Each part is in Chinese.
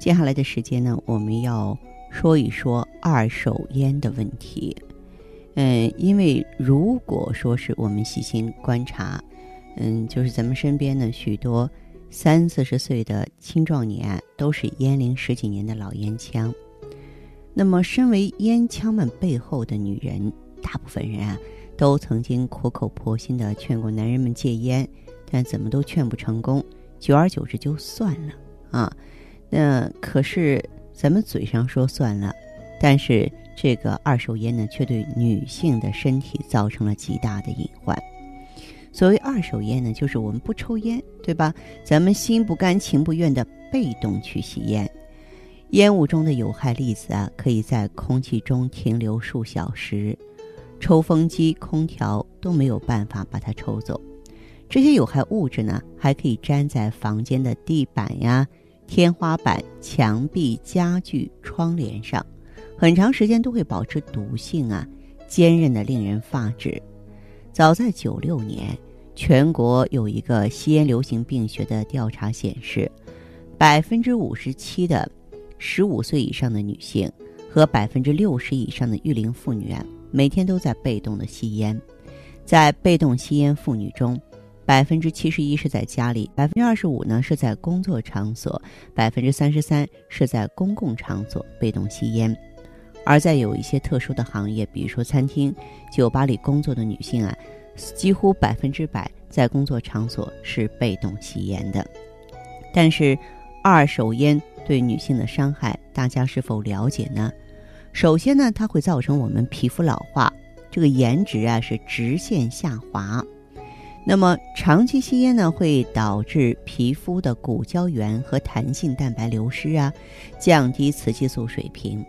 接下来的时间呢，我们要说一说二手烟的问题。嗯，因为如果说是我们细心观察，嗯，就是咱们身边的许多三四十岁的青壮年都是烟龄十几年的老烟枪。那么，身为烟枪们背后的女人，大部分人啊，都曾经苦口婆心的劝过男人们戒烟，但怎么都劝不成功，久而久之就算了啊。那可是咱们嘴上说算了，但是这个二手烟呢，却对女性的身体造成了极大的隐患。所谓二手烟呢，就是我们不抽烟，对吧？咱们心不甘情不愿的被动去吸烟，烟雾中的有害粒子啊，可以在空气中停留数小时，抽风机、空调都没有办法把它抽走。这些有害物质呢，还可以粘在房间的地板呀。天花板、墙壁、家具、窗帘上，很长时间都会保持毒性啊，坚韧的令人发指。早在九六年，全国有一个吸烟流行病学的调查显示，百分之五十七的十五岁以上的女性和百分之六十以上的育龄妇女啊，每天都在被动的吸烟。在被动吸烟妇女中，百分之七十一是在家里，百分之二十五呢是在工作场所，百分之三十三是在公共场所被动吸烟。而在有一些特殊的行业，比如说餐厅、酒吧里工作的女性啊，几乎百分之百在工作场所是被动吸烟的。但是，二手烟对女性的伤害，大家是否了解呢？首先呢，它会造成我们皮肤老化，这个颜值啊是直线下滑。那么，长期吸烟呢，会导致皮肤的骨胶原和弹性蛋白流失啊，降低雌激素水平。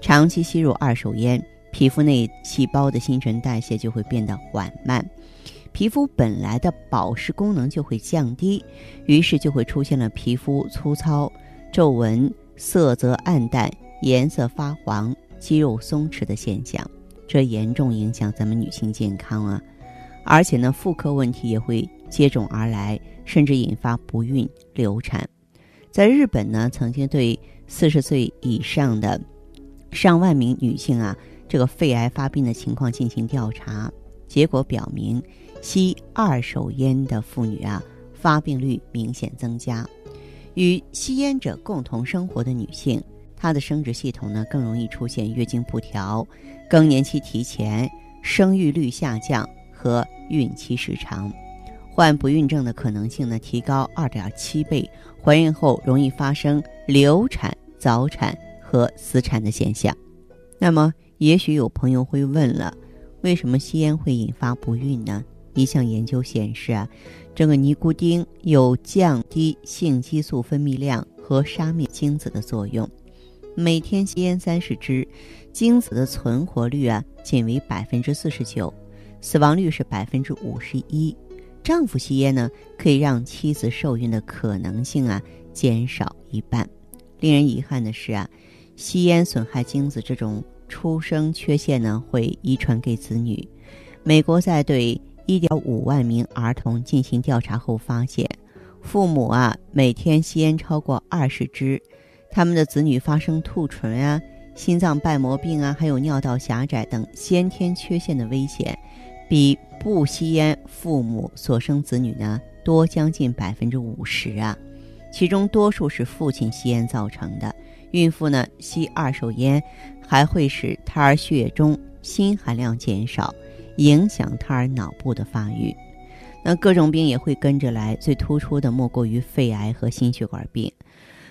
长期吸入二手烟，皮肤内细胞的新陈代谢就会变得缓慢，皮肤本来的保湿功能就会降低，于是就会出现了皮肤粗糙、皱纹、色泽暗淡、颜色发黄、肌肉松弛的现象，这严重影响咱们女性健康啊。而且呢，妇科问题也会接踵而来，甚至引发不孕、流产。在日本呢，曾经对四十岁以上的上万名女性啊，这个肺癌发病的情况进行调查，结果表明，吸二手烟的妇女啊，发病率明显增加。与吸烟者共同生活的女性，她的生殖系统呢，更容易出现月经不调、更年期提前、生育率下降。和孕期时长，患不孕症的可能性呢提高二点七倍，怀孕后容易发生流产、早产和死产的现象。那么，也许有朋友会问了，为什么吸烟会引发不孕呢？一项研究显示啊，这个尼古丁有降低性激素分泌量和杀灭精子的作用。每天吸烟三十支，精子的存活率啊仅为百分之四十九。死亡率是百分之五十一，丈夫吸烟呢，可以让妻子受孕的可能性啊减少一半。令人遗憾的是啊，吸烟损害精子这种出生缺陷呢，会遗传给子女。美国在对一点五万名儿童进行调查后发现，父母啊每天吸烟超过二十支，他们的子女发生兔唇啊、心脏瓣膜病啊，还有尿道狭窄等先天缺陷的危险。比不吸烟父母所生子女呢多将近百分之五十啊，其中多数是父亲吸烟造成的。孕妇呢吸二手烟，还会使胎儿血液中锌含量减少，影响胎儿脑部的发育。那各种病也会跟着来，最突出的莫过于肺癌和心血管病。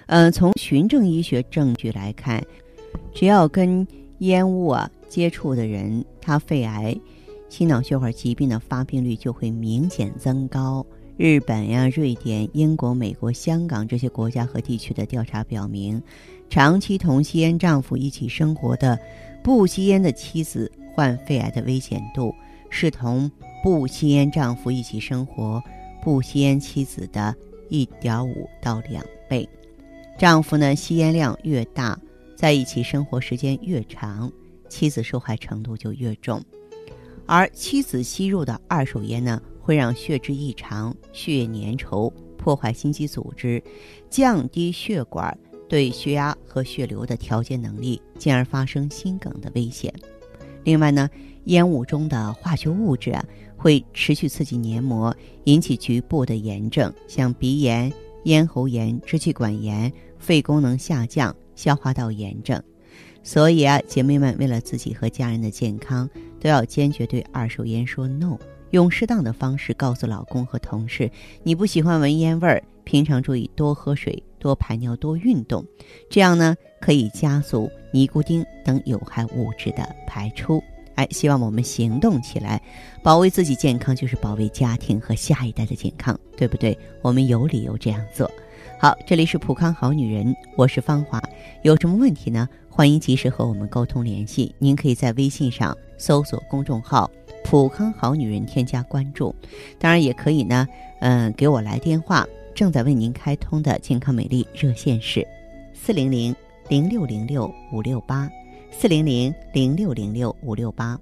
嗯，从循证医学证据来看，只要跟烟雾啊接触的人，他肺癌。心脑血管疾病的发病率就会明显增高，日本呀、瑞典、英国、美国、香港这些国家和地区的调查表明，长期同吸烟丈夫一起生活的不吸烟的妻子患肺癌的危险度是同不吸烟丈夫一起生活不吸烟妻子的一点五到两倍。丈夫呢，吸烟量越大，在一起生活时间越长，妻子受害程度就越重。而妻子吸入的二手烟呢，会让血脂异常、血液粘稠，破坏心肌组织，降低血管对血压和血流的调节能力，进而发生心梗的危险。另外呢，烟雾中的化学物质啊，会持续刺激黏膜，引起局部的炎症，像鼻炎。咽喉炎、支气管炎、肺功能下降、消化道炎症，所以啊，姐妹们为了自己和家人的健康，都要坚决对二手烟说 no，用适当的方式告诉老公和同事，你不喜欢闻烟味儿，平常注意多喝水、多排尿、多运动，这样呢，可以加速尼古丁等有害物质的排出。哎，希望我们行动起来，保卫自己健康就是保卫家庭和下一代的健康，对不对？我们有理由这样做。好，这里是普康好女人，我是芳华。有什么问题呢？欢迎及时和我们沟通联系。您可以在微信上搜索公众号“普康好女人”，添加关注。当然也可以呢，嗯，给我来电话。正在为您开通的健康美丽热线是四零零零六零六五六八。四零零零六零六五六八。